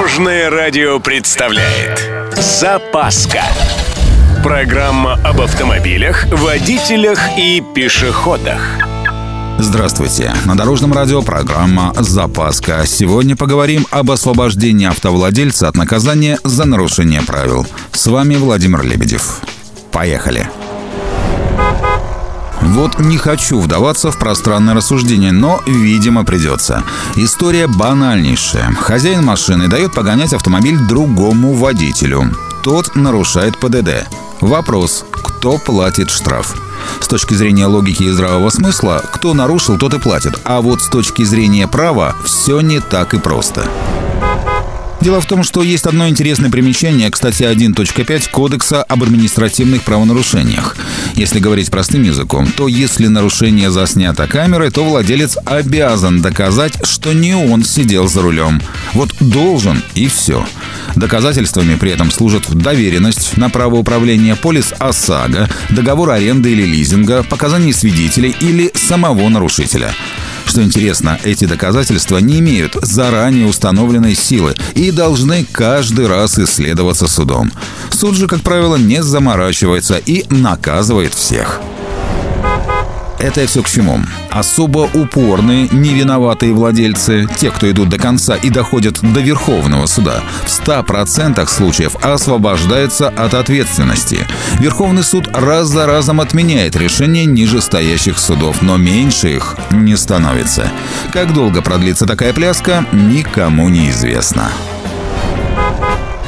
Дорожное радио представляет Запаска Программа об автомобилях, водителях и пешеходах Здравствуйте! На Дорожном радио программа «Запаска». Сегодня поговорим об освобождении автовладельца от наказания за нарушение правил. С вами Владимир Лебедев. Поехали! Вот не хочу вдаваться в пространное рассуждение, но, видимо, придется. История банальнейшая. Хозяин машины дает погонять автомобиль другому водителю. Тот нарушает ПДД. Вопрос, кто платит штраф? С точки зрения логики и здравого смысла, кто нарушил, тот и платит. А вот с точки зрения права все не так и просто. Дело в том, что есть одно интересное примечание к статье 1.5 Кодекса об административных правонарушениях. Если говорить простым языком, то если нарушение заснято камерой, то владелец обязан доказать, что не он сидел за рулем. Вот должен и все. Доказательствами при этом служат доверенность на право управления полис ОСАГО, договор аренды или лизинга, показания свидетелей или самого нарушителя. Что интересно, эти доказательства не имеют заранее установленной силы и должны каждый раз исследоваться судом. Суд же, как правило, не заморачивается и наказывает всех. Это все к чему? Особо упорные, невиноватые владельцы, те, кто идут до конца и доходят до Верховного суда, в 100% случаев освобождаются от ответственности. Верховный суд раз за разом отменяет решения нижестоящих судов, но меньше их не становится. Как долго продлится такая пляска, никому не известно.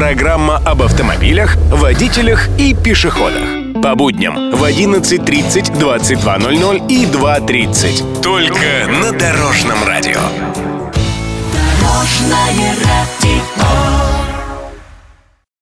Программа об автомобилях, водителях и пешеходах. По будням в 11.30, 22.00 и 2.30. Только на Дорожном радио. Дорожное радио.